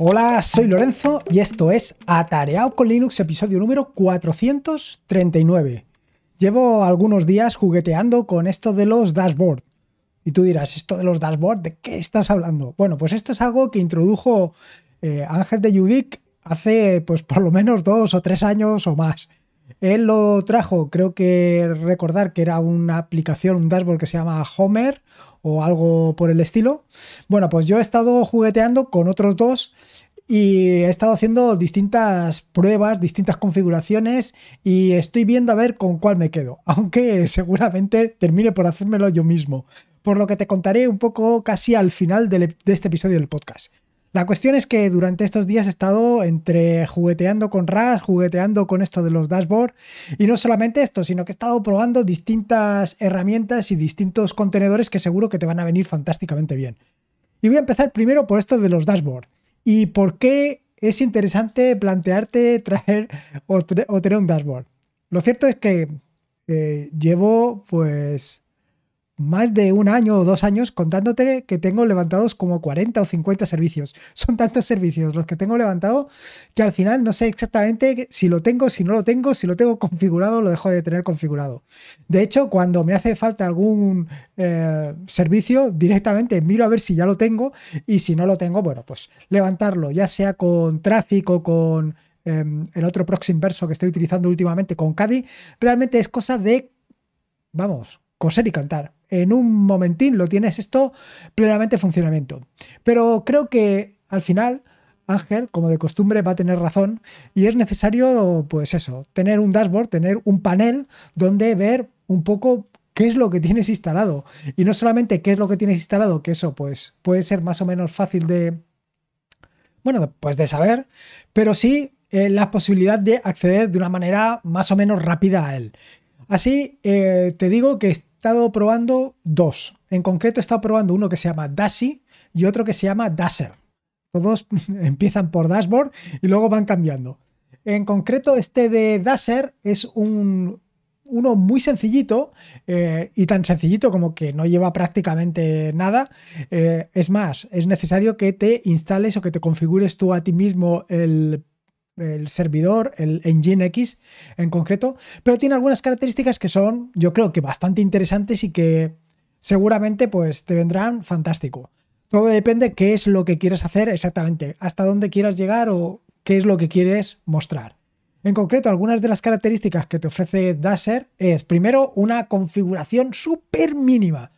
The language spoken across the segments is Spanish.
Hola, soy Lorenzo y esto es Atareado con Linux, episodio número 439. Llevo algunos días jugueteando con esto de los dashboard. Y tú dirás, ¿esto de los dashboard? ¿De qué estás hablando? Bueno, pues esto es algo que introdujo eh, Ángel de Yudik hace pues por lo menos dos o tres años o más. Él lo trajo, creo que recordar que era una aplicación, un dashboard que se llama Homer o algo por el estilo. Bueno, pues yo he estado jugueteando con otros dos y he estado haciendo distintas pruebas, distintas configuraciones y estoy viendo a ver con cuál me quedo, aunque seguramente termine por hacérmelo yo mismo, por lo que te contaré un poco casi al final de este episodio del podcast. La cuestión es que durante estos días he estado entre jugueteando con RAS, jugueteando con esto de los dashboards y no solamente esto, sino que he estado probando distintas herramientas y distintos contenedores que seguro que te van a venir fantásticamente bien. Y voy a empezar primero por esto de los dashboards y por qué es interesante plantearte traer o, tener un dashboard. Lo cierto es que eh, llevo pues más de un año o dos años contándote que tengo levantados como 40 o 50 servicios. Son tantos servicios los que tengo levantado que al final no sé exactamente si lo tengo, si no lo tengo, si lo tengo configurado, lo dejo de tener configurado. De hecho, cuando me hace falta algún eh, servicio, directamente miro a ver si ya lo tengo y si no lo tengo, bueno, pues levantarlo, ya sea con tráfico, con em, el otro proxy inverso que estoy utilizando últimamente con Caddy, realmente es cosa de, vamos, coser y cantar en un momentín lo tienes esto plenamente en funcionamiento. Pero creo que al final Ángel, como de costumbre, va a tener razón y es necesario, pues eso, tener un dashboard, tener un panel donde ver un poco qué es lo que tienes instalado. Y no solamente qué es lo que tienes instalado, que eso pues puede ser más o menos fácil de, bueno, pues de saber, pero sí eh, la posibilidad de acceder de una manera más o menos rápida a él. Así, eh, te digo que estado probando dos. En concreto he estado probando uno que se llama Dashi y otro que se llama Dasher. Todos empiezan por dashboard y luego van cambiando. En concreto, este de Dasher es un, uno muy sencillito eh, y tan sencillito como que no lleva prácticamente nada. Eh, es más, es necesario que te instales o que te configures tú a ti mismo el el servidor, el Engine X en concreto, pero tiene algunas características que son, yo creo que bastante interesantes y que seguramente pues te vendrán fantástico. Todo depende qué es lo que quieres hacer exactamente, hasta dónde quieras llegar o qué es lo que quieres mostrar. En concreto, algunas de las características que te ofrece Dasher es, primero, una configuración súper mínima.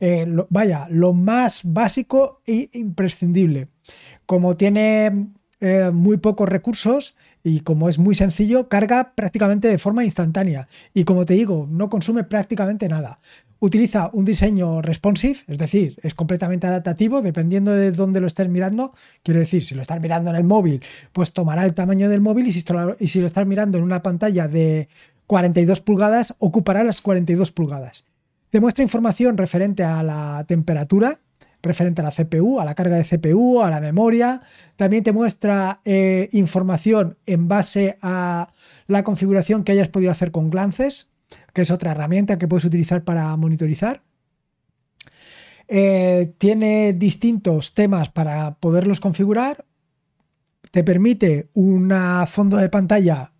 Eh, vaya, lo más básico e imprescindible. Como tiene eh, muy pocos recursos y como es muy sencillo, carga prácticamente de forma instantánea. Y como te digo, no consume prácticamente nada. Utiliza un diseño responsive, es decir, es completamente adaptativo dependiendo de dónde lo estés mirando. Quiero decir, si lo estás mirando en el móvil, pues tomará el tamaño del móvil y si, y si lo estás mirando en una pantalla de 42 pulgadas, ocupará las 42 pulgadas. Te muestra información referente a la temperatura, referente a la CPU, a la carga de CPU, a la memoria. También te muestra eh, información en base a la configuración que hayas podido hacer con Glances, que es otra herramienta que puedes utilizar para monitorizar. Eh, tiene distintos temas para poderlos configurar. Te permite un fondo de pantalla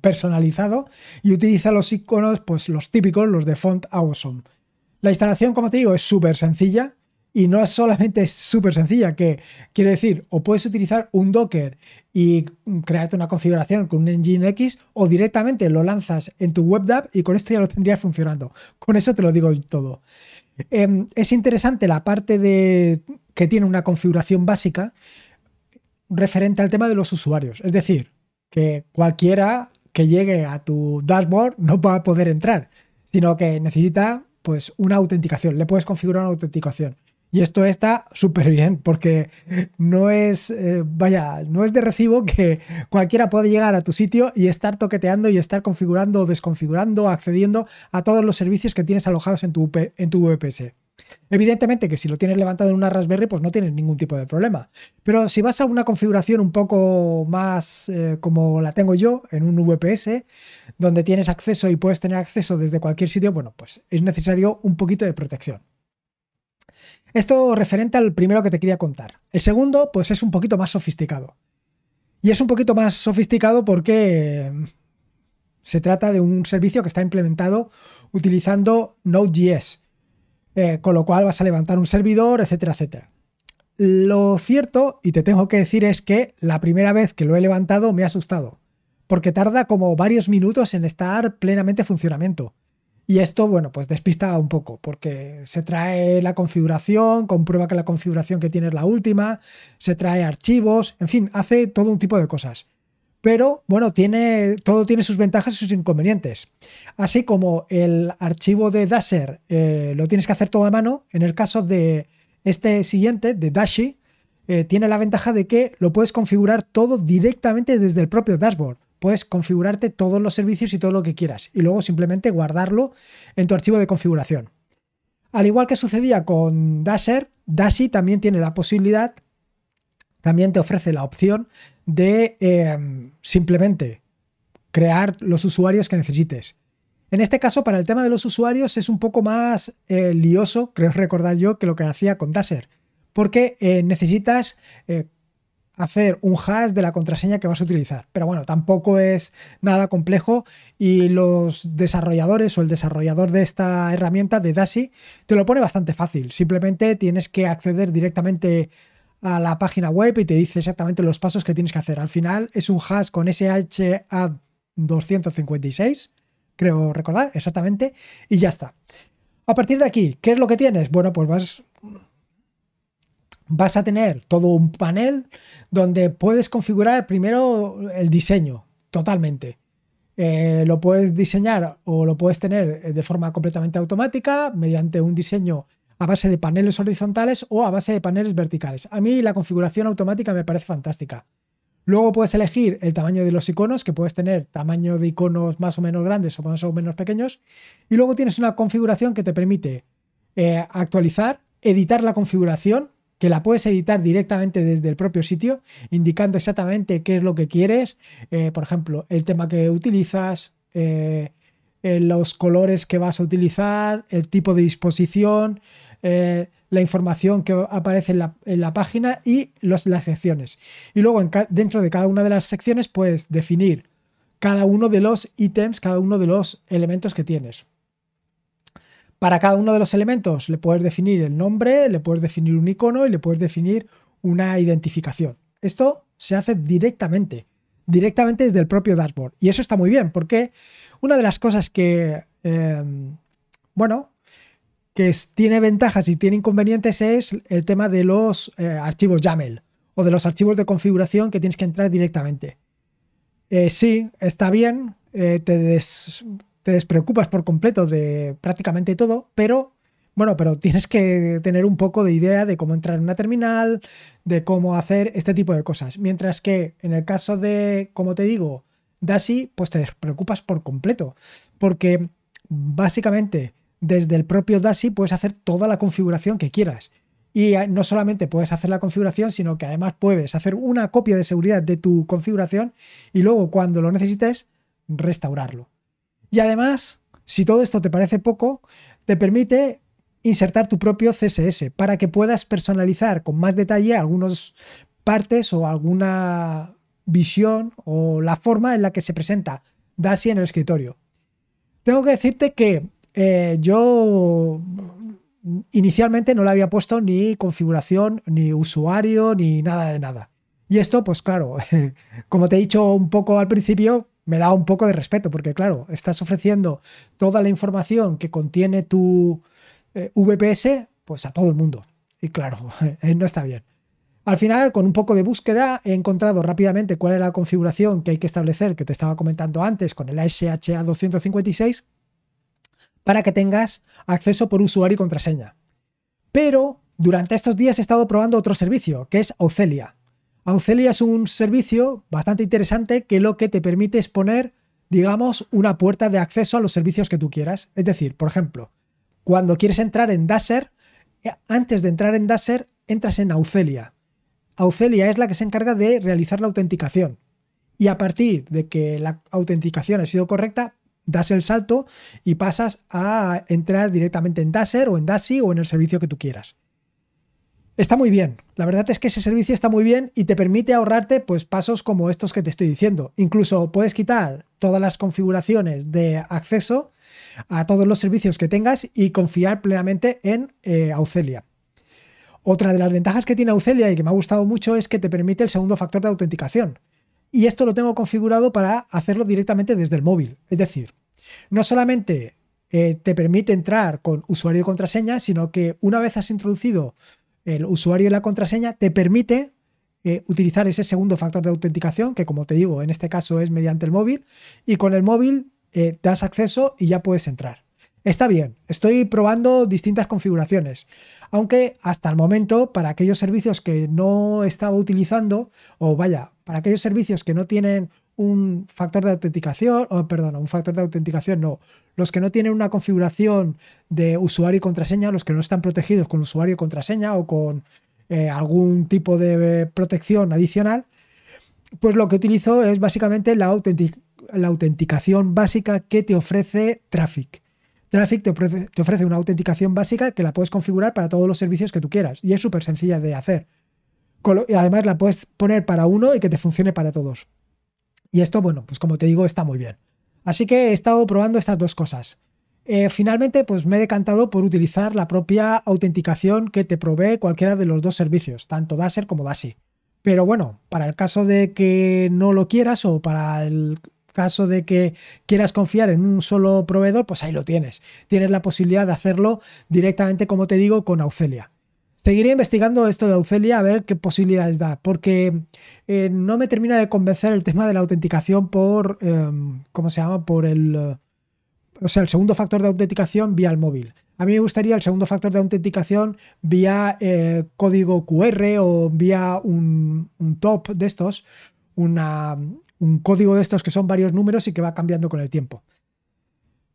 personalizado y utiliza los iconos, pues los típicos, los de font awesome. La instalación, como te digo, es súper sencilla. Y no es solamente súper sencilla, que quiere decir, o puedes utilizar un Docker y crearte una configuración con un Engine X, o directamente lo lanzas en tu WebDAV y con esto ya lo tendrías funcionando. Con eso te lo digo todo. Em, es interesante la parte de que tiene una configuración básica referente al tema de los usuarios. Es decir, que cualquiera que llegue a tu dashboard no va a poder entrar, sino que necesita pues una autenticación. Le puedes configurar una autenticación. Y esto está súper bien porque no es, eh, vaya, no es de recibo que cualquiera puede llegar a tu sitio y estar toqueteando y estar configurando o desconfigurando, accediendo a todos los servicios que tienes alojados en tu, en tu VPS. Evidentemente que si lo tienes levantado en una Raspberry, pues no tienes ningún tipo de problema. Pero si vas a una configuración un poco más eh, como la tengo yo, en un VPS, donde tienes acceso y puedes tener acceso desde cualquier sitio, bueno, pues es necesario un poquito de protección. Esto referente al primero que te quería contar. El segundo, pues es un poquito más sofisticado. Y es un poquito más sofisticado porque se trata de un servicio que está implementado utilizando Node.js, eh, con lo cual vas a levantar un servidor, etcétera, etcétera. Lo cierto, y te tengo que decir, es que la primera vez que lo he levantado me ha asustado, porque tarda como varios minutos en estar plenamente en funcionamiento. Y esto, bueno, pues despista un poco, porque se trae la configuración, comprueba que la configuración que tiene es la última, se trae archivos, en fin, hace todo un tipo de cosas. Pero bueno, tiene, todo tiene sus ventajas y sus inconvenientes. Así como el archivo de Dasher eh, lo tienes que hacer todo a mano, en el caso de este siguiente, de Dashi, eh, tiene la ventaja de que lo puedes configurar todo directamente desde el propio dashboard. Puedes configurarte todos los servicios y todo lo que quieras y luego simplemente guardarlo en tu archivo de configuración. Al igual que sucedía con Dasher, Dashi también tiene la posibilidad, también te ofrece la opción de em, simplemente crear los usuarios que necesites. En este caso, para el tema de los usuarios es un poco más eh, lioso, creo recordar yo, que lo que hacía con Dasher, porque eh, necesitas eh, hacer un hash de la contraseña que vas a utilizar. Pero bueno, tampoco es nada complejo y los desarrolladores o el desarrollador de esta herramienta de Dashi te lo pone bastante fácil. Simplemente tienes que acceder directamente a la página web y te dice exactamente los pasos que tienes que hacer. Al final es un hash con SHA 256 creo recordar exactamente, y ya está. A partir de aquí, ¿qué es lo que tienes? Bueno, pues vas, vas a tener todo un panel donde puedes configurar primero el diseño totalmente. Eh, lo puedes diseñar o lo puedes tener de forma completamente automática mediante un diseño a base de paneles horizontales o a base de paneles verticales. A mí la configuración automática me parece fantástica. Luego puedes elegir el tamaño de los iconos, que puedes tener tamaño de iconos más o menos grandes o más o menos pequeños. Y luego tienes una configuración que te permite eh, actualizar, editar la configuración, que la puedes editar directamente desde el propio sitio, indicando exactamente qué es lo que quieres. Eh, por ejemplo, el tema que utilizas, eh, los colores que vas a utilizar, el tipo de disposición, la información que aparece en la, página y las secciones. Y luego dentro de cada una de las secciones puedes definir cada uno de los ítems, cada uno de los elementos que tienes. Para cada uno de los elementos le puedes definir el nombre, le puedes definir un icono y le puedes definir una identificación. Esto se hace directamente, directamente desde el propio dashboard. Y eso está muy bien, porque una de las cosas que, eh, bueno, que tiene ventajas y tiene inconvenientes es el tema de los eh, archivos YAML o de los archivos de configuración que tienes que entrar directamente. Eh, sí, está bien, eh, te, te, despreocupas por completo de prácticamente todo, pero bueno, pero tienes que tener un poco de idea de cómo entrar en una terminal, de cómo hacer este tipo de cosas. Mientras que en el caso de, como te digo, Dashi, pues te despreocupas por completo, porque básicamente desde el propio DASI puedes hacer toda la configuración que quieras. Y eh, no solamente puedes hacer la configuración, sino que además puedes hacer una copia de seguridad de tu configuración y luego cuando lo necesites, restaurarlo. Y además, si todo esto te parece poco, te permite insertar tu propio CSS para que puedas personalizar con más detalle algunas partes o alguna visión o la forma en la que se presenta DASI en el escritorio. Tengo que decirte que eh, yo inicialmente no le había puesto ni configuración, ni usuario, ni nada de nada. Y esto, pues claro, como te he dicho un poco al principio, me da un poco de respeto, porque claro, estás ofreciendo toda la información que contiene tu eh, VPS, pues a todo el mundo. Y claro, no está bien. Al final, con un poco de búsqueda, he encontrado rápidamente cuál era la configuración que hay que establecer, que te estaba comentando antes, con el SHA 256 para que tengas acceso por usuario y contraseña. Pero durante estos días he estado probando otro servicio, que es Aucelia. Aucelia es un servicio bastante interesante que lo que te permite es poner, digamos, una puerta de acceso a los servicios que tú quieras. Es decir, por ejemplo, cuando quieres entrar en Dasher, eh, antes de entrar en Dasher, entras en Aucelia. Aucelia es la que se encarga de realizar la autenticación. Y a partir de que la autenticación ha sido correcta, das el salto y pasas a entrar directamente en Dasher o en Dashi o en el servicio que tú quieras. Está muy bien. La verdad es que ese servicio está muy bien y te permite ahorrarte pues pasos como estos que te estoy diciendo. Incluso puedes quitar todas las configuraciones de acceso a todos los servicios que tengas y confiar plenamente en eh. Otra de las ventajas que tiene Aucelia y que me ha gustado mucho es que te permite el segundo factor de autenticación. Y esto lo tengo configurado para hacerlo directamente desde el móvil. Es decir, no solamente eh, te permite entrar con usuario y contraseña, sino que una vez has introducido el usuario y la contraseña, te permite eh, utilizar ese segundo factor de autenticación, que como te digo, en este caso es mediante el móvil, y con el móvil eh, das acceso y ya puedes entrar. Está bien, estoy probando distintas configuraciones, aunque hasta el momento para aquellos servicios que no estaba utilizando, o vaya, para aquellos servicios que no tienen un factor de autenticación, o perdón, un factor de autenticación no, los que no tienen una configuración de usuario y contraseña, los que no están protegidos con usuario y contraseña o con eh, algún tipo de protección adicional, pues lo que utilizo es básicamente la, la autenticación básica que te ofrece Traffic. Traffic te ofrece, te ofrece, una autenticación básica que la puedes configurar para todos los servicios que tú quieras y es súper sencilla de hacer. Además la puedes poner para uno y que te funcione para todos. Y esto, bueno, pues como te digo, está muy bien. Así que he estado probando estas dos cosas. Eh, finalmente, pues me he decantado por utilizar la propia autenticación que te provee cualquiera de los dos servicios, tanto Dasher como Dasi. Pero bueno, para el caso de que no lo quieras o para el caso de que quieras confiar en un solo proveedor, pues ahí lo tienes. Tienes la posibilidad de hacerlo directamente, como te digo, con Aucelia. Seguiré investigando esto de Aucelia a ver qué posibilidades da, porque eh, no me termina de convencer el tema de la autenticación por, em, ¿cómo se llama? Por el, eh, o sea, el segundo factor de autenticación vía el móvil. A mí me gustaría el segundo factor de autenticación vía eh, código QR o vía un, top de estos, un código de estos que son varios números y que va cambiando con el tiempo.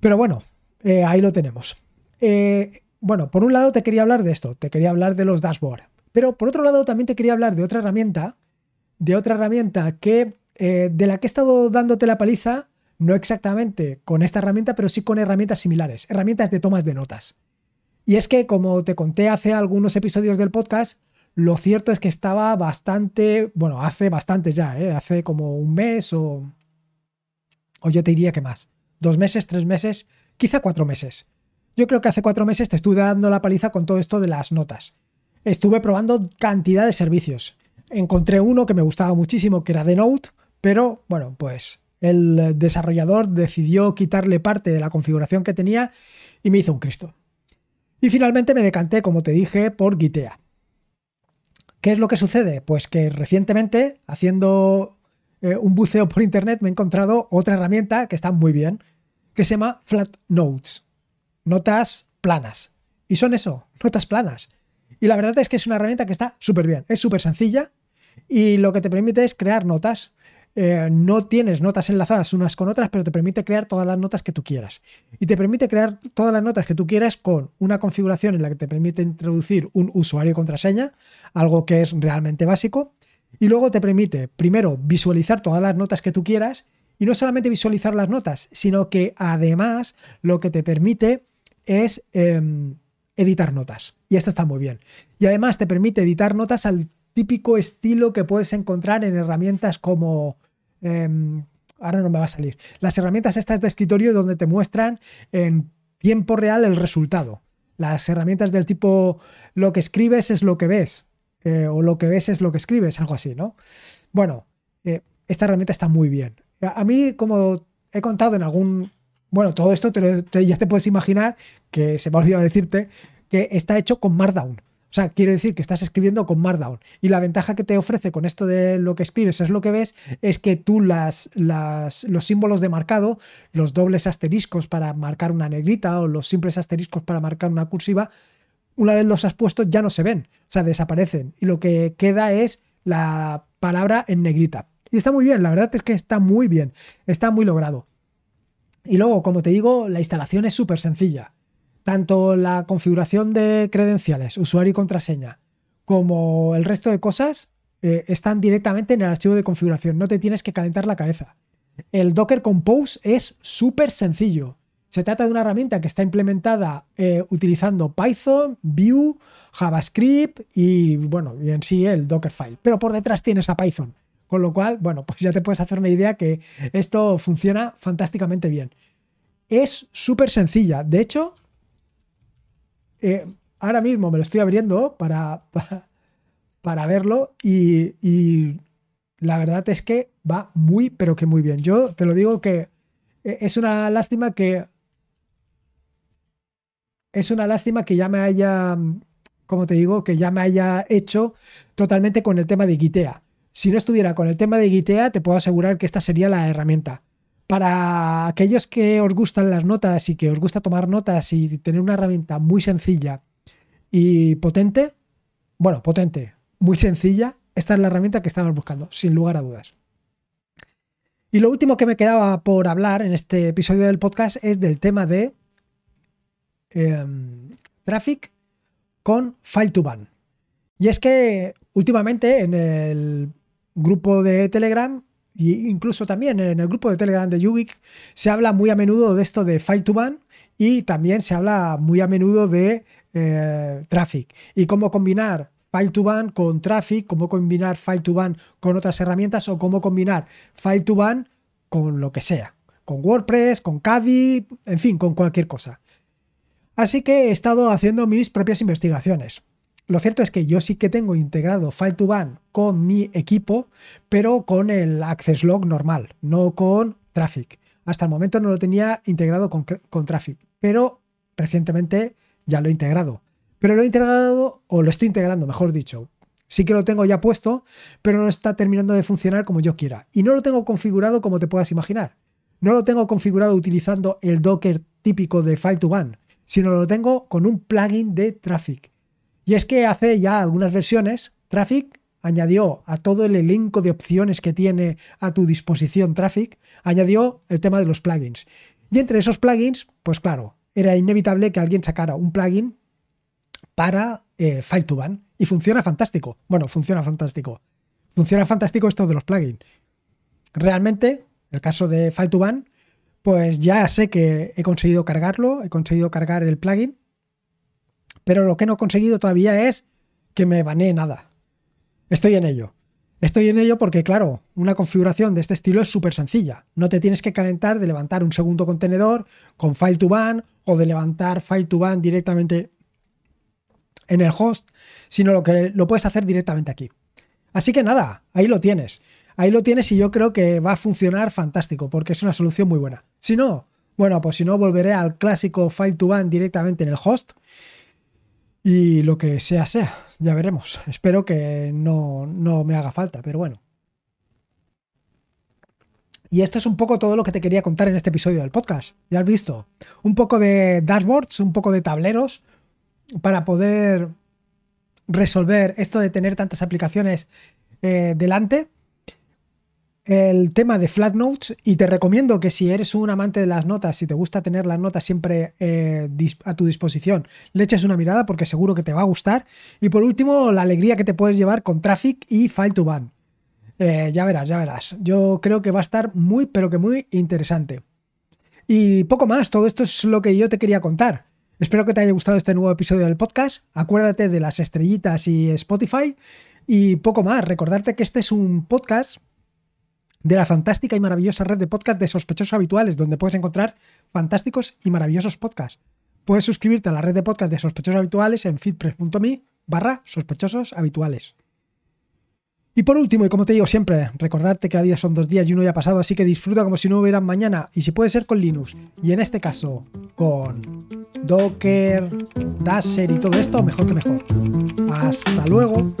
Pero bueno, ahí lo tenemos. Bueno, por un lado te quería hablar de esto, te quería hablar de los dashboards, pero por otro lado también te quería hablar de otra herramienta, de otra herramienta que eh, de la que he estado dándote la paliza, no exactamente con esta herramienta, pero sí con herramientas similares, herramientas de tomas de notas. Y es que, como te conté hace algunos episodios del podcast, lo cierto es que estaba bastante, bueno, hace bastante ya, ¿eh? hace como un mes o, o yo te diría que más, dos meses, tres meses, quizá cuatro meses yo creo que hace cuatro meses te estuve dando la paliza con todo esto de las notas. Estuve probando cantidad de servicios. Encontré uno que me gustaba muchísimo, que era The Note, pero bueno, pues el desarrollador decidió quitarle parte de la configuración que tenía y me hizo un Cristo. Y finalmente me decanté, como te dije, por Gitea. ¿Qué es lo que sucede? Pues que recientemente, haciendo eh, un buceo por internet, me he encontrado otra herramienta que está muy bien, que se llama Flat Notes notas planas. Y son eso, notas planas. Y la verdad es que es una herramienta que está súper bien, es súper sencilla y lo que te permite es crear notas. Eh, no tienes notas enlazadas unas con otras, pero te permite crear todas las notas que tú quieras. Y te permite crear todas las notas que tú quieras con una configuración en la que te permite introducir un usuario contraseña, algo que es realmente básico. Y luego te permite, primero, visualizar todas las notas que tú quieras. Y no solamente visualizar las notas, sino que además lo que te permite es em, editar notas. Y esto está muy bien. Y además te permite editar notas al típico estilo que puedes encontrar en herramientas como... Em, ahora no me va a salir. Las herramientas estas de escritorio donde te muestran en tiempo real el resultado. Las herramientas del tipo lo que escribes es lo que ves. Eh, o lo que ves es lo que escribes, algo así, ¿no? Bueno, eh, esta herramienta está muy bien. A mí, como he contado en algún bueno, todo esto ya te puedes imaginar que se me ha olvidado decirte que está hecho con Markdown. O sea, quiero decir que estás escribiendo con Markdown. Y la ventaja que te ofrece con esto de lo que escribes es lo que ves, es que tú las, las, los símbolos de marcado, los dobles asteriscos para marcar una negrita o los simples asteriscos para marcar una cursiva, una vez los has puesto ya no se ven, o sea, desaparecen. Y lo que queda es la palabra en negrita. Y está muy bien, la verdad es que está muy bien, está muy logrado. Y luego, como te digo, la instalación es súper sencilla. Tanto la configuración de credenciales, usuario y contraseña, como el resto de cosas eh, están directamente en el archivo de configuración. No te tienes que calentar la cabeza. El Docker Compose es súper sencillo. Se trata de una herramienta que está implementada eh, utilizando Python, Vue, JavaScript y, bueno, en sí el Dockerfile. Pero por detrás tienes a Python. Con lo cual, bueno, pues ya te puedes hacer una idea que esto funciona fantásticamente bien. Es súper sencilla. De hecho, eh, ahora mismo me lo estoy abriendo para, para, verlo y, y la verdad es que va muy, pero que muy bien. Yo te lo digo que eh, es una lástima que es una lástima que ya me haya, como te digo, que ya me haya hecho totalmente con el tema de Gitea. Si no estuviera con el tema de Gitea, te puedo asegurar que esta sería la herramienta. Para aquellos que os gustan las notas y que os gusta tomar notas y tener una herramienta muy sencilla y potente, bueno, potente, muy sencilla, esta es la herramienta que estamos buscando, sin lugar a dudas. Y lo último que me quedaba por hablar en este episodio del podcast es del tema de Em, traffic con File2Ban. Y es que últimamente en el grupo de Telegram e incluso también en el grupo de Telegram de Yugik se habla muy a menudo de esto de File2Ban y también se habla muy a menudo de eh, Traffic y cómo combinar File2Ban con Traffic, cómo combinar File2Ban con otras herramientas o cómo combinar File2Ban con lo que sea, con WordPress, con Caddy, en fin, con cualquier cosa. Así que he estado haciendo mis propias investigaciones. Lo cierto es que yo sí que tengo integrado File2Ban con mi equipo, pero con el Access Log normal, no con Traffic. Hasta el momento no lo tenía integrado con, con Traffic, pero recientemente ya lo he integrado. Pero lo he integrado, o lo estoy integrando, mejor dicho. Sí que lo tengo ya puesto, pero no está terminando de funcionar como yo quiera. Y no lo tengo configurado como te puedas imaginar. No lo tengo configurado utilizando el Docker típico de File2Ban, sino lo tengo con un plugin de Traffic. Y es que hace ya algunas versiones, Traffic añadió a todo el elenco de opciones que tiene a tu disposición Traffic, añadió el tema de los plugins. Y entre esos plugins, pues claro, era inevitable que alguien sacara un plugin para eh, File2Ban y funciona fantástico. Bueno, funciona fantástico. Funciona fantástico esto de los plugins. Realmente, el caso de File2Ban, pues ya sé que he conseguido cargarlo, he conseguido cargar el plugin, pero lo que no he conseguido todavía es que me banee nada. Estoy en ello. Estoy en ello porque, claro, una configuración de este estilo es súper sencilla. No te tienes que calentar de levantar un segundo contenedor con file2ban o de levantar file2ban directamente en el host, sino lo que lo puedes hacer directamente aquí. Así que nada, ahí lo tienes. Ahí lo tienes y yo creo que va a funcionar fantástico porque es una solución muy buena. Si no, bueno, pues si no, volveré al clásico File to Ban directamente en el host y lo que sea, sea. Ya veremos. Espero que no, no me haga falta, pero bueno. Y esto es un poco todo lo que te quería contar en este episodio del podcast. Ya has visto. Un poco de dashboards, un poco de tableros para poder resolver esto de tener tantas aplicaciones eh, delante el tema de flat notes y te recomiendo que si eres un amante de las notas, si te gusta tener las notas siempre eh, a tu disposición, le eches una mirada porque seguro que te va a gustar. Y por último, la alegría que te puedes llevar con Traffic y File to Ban. Eh, ya verás, ya verás. Yo creo que va a estar muy, pero que muy interesante. Y poco más, todo esto es lo que yo te quería contar. Espero que te haya gustado este nuevo episodio del podcast. Acuérdate de las estrellitas y Spotify. Y poco más, recordarte que este es un podcast de la fantástica y maravillosa red de podcast de sospechosos habituales, donde puedes encontrar fantásticos y maravillosos podcasts. Puedes suscribirte a la red de podcast de sospechosos habituales en feedpress.me barra sospechosos habituales. Y por último, y como te digo siempre, recordarte que la vida son dos días y uno ya pasado, así que disfruta como si no hubieran mañana, y si puede ser con Linux, y en este caso con Docker, Dasher y todo esto, mejor que mejor. Hasta luego.